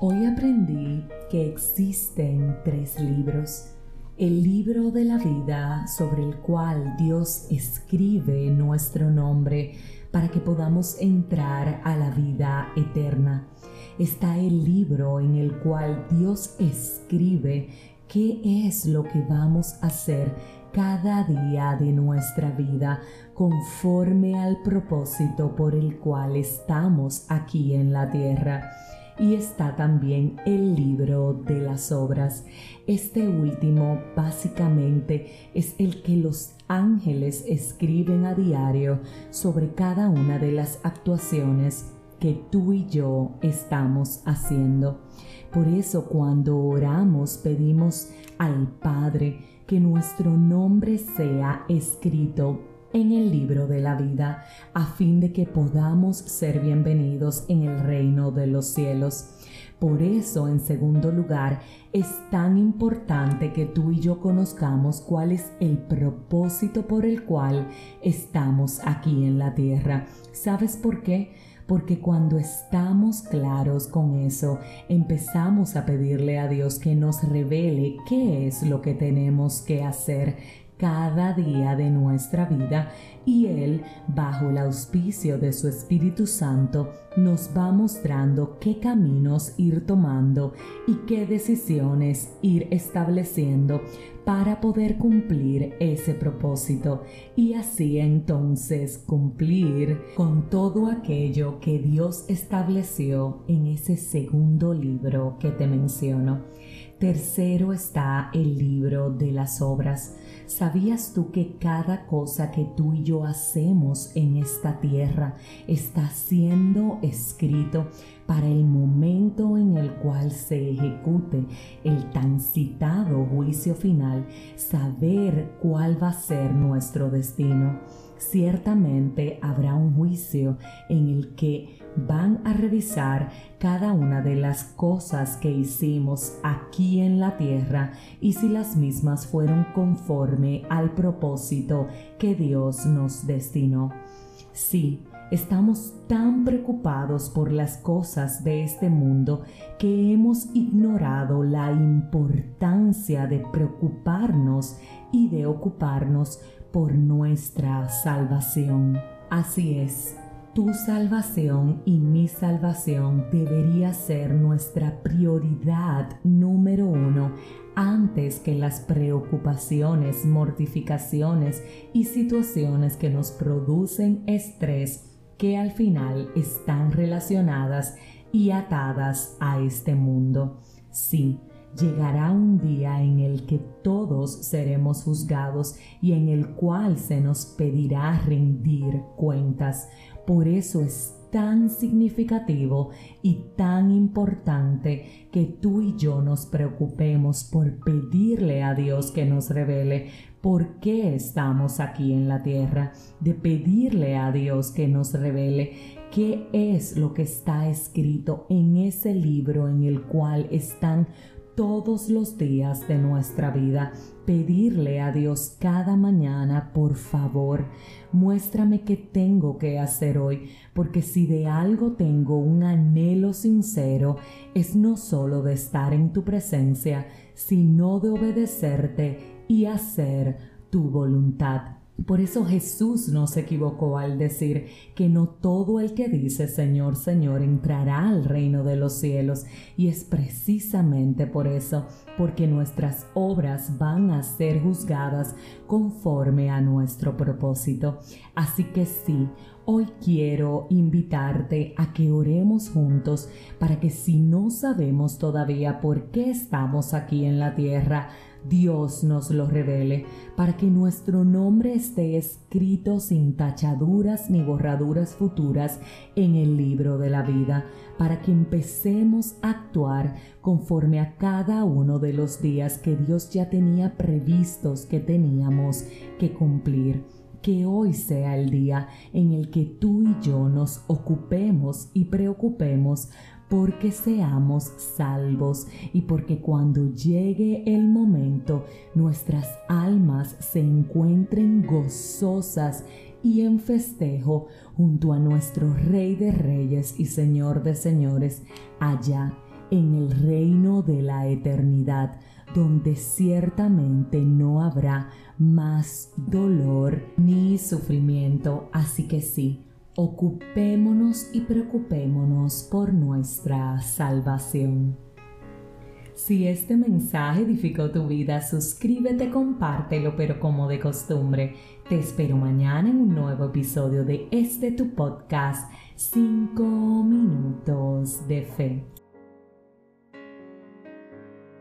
Hoy aprendí que existen tres libros. El libro de la vida sobre el cual Dios escribe nuestro nombre para que podamos entrar a la vida eterna. Está el libro en el cual Dios escribe qué es lo que vamos a hacer cada día de nuestra vida conforme al propósito por el cual estamos aquí en la tierra. Y está también el libro de las obras. Este último básicamente es el que los ángeles escriben a diario sobre cada una de las actuaciones que tú y yo estamos haciendo. Por eso cuando oramos pedimos al Padre que nuestro nombre sea escrito en el libro de la vida, a fin de que podamos ser bienvenidos en el reino de los cielos. Por eso, en segundo lugar, es tan importante que tú y yo conozcamos cuál es el propósito por el cual estamos aquí en la tierra. ¿Sabes por qué? porque cuando estamos claros con eso, empezamos a pedirle a Dios que nos revele qué es lo que tenemos que hacer cada día de nuestra vida y Él, bajo el auspicio de su Espíritu Santo, nos va mostrando qué caminos ir tomando y qué decisiones ir estableciendo para poder cumplir ese propósito y así entonces cumplir con todo aquello que Dios estableció en ese segundo libro que te menciono. Tercero está el libro de las obras. ¿Sabías tú que cada cosa que tú y yo hacemos en esta tierra está siendo escrito para el momento en el cual se ejecute el tan citado juicio final, saber cuál va a ser nuestro destino? Ciertamente habrá un juicio en el que van a revisar cada una de las cosas que hicimos aquí en la tierra y si las mismas fueron conforme al propósito que Dios nos destinó. Sí, estamos tan preocupados por las cosas de este mundo que hemos ignorado la importancia de preocuparnos y de ocuparnos por nuestra salvación. Así es, tu salvación y mi salvación debería ser nuestra prioridad número uno antes que las preocupaciones, mortificaciones y situaciones que nos producen estrés que al final están relacionadas y atadas a este mundo. Sí, llegará un día en el que todos seremos juzgados y en el cual se nos pedirá rendir cuentas. Por eso es tan significativo y tan importante que tú y yo nos preocupemos por pedirle a Dios que nos revele por qué estamos aquí en la tierra, de pedirle a Dios que nos revele qué es lo que está escrito en ese libro en el cual están todos los días de nuestra vida, pedirle a Dios cada mañana, por favor, muéstrame qué tengo que hacer hoy, porque si de algo tengo un anhelo sincero, es no solo de estar en tu presencia, sino de obedecerte y hacer tu voluntad. Por eso Jesús no se equivocó al decir que no todo el que dice Señor, Señor entrará al reino de los cielos. Y es precisamente por eso, porque nuestras obras van a ser juzgadas conforme a nuestro propósito. Así que sí, hoy quiero invitarte a que oremos juntos para que si no sabemos todavía por qué estamos aquí en la tierra, Dios nos lo revele, para que nuestro nombre esté escrito sin tachaduras ni borraduras futuras en el libro de la vida, para que empecemos a actuar conforme a cada uno de los días que Dios ya tenía previstos que teníamos que cumplir que hoy sea el día en el que tú y yo nos ocupemos y preocupemos porque seamos salvos y porque cuando llegue el momento nuestras almas se encuentren gozosas y en festejo junto a nuestro Rey de Reyes y Señor de Señores allá en el reino de la eternidad, donde ciertamente no habrá más dolor ni sufrimiento. Así que sí, ocupémonos y preocupémonos por nuestra salvación. Si este mensaje edificó tu vida, suscríbete, compártelo, pero como de costumbre, te espero mañana en un nuevo episodio de este tu podcast, 5 minutos de fe.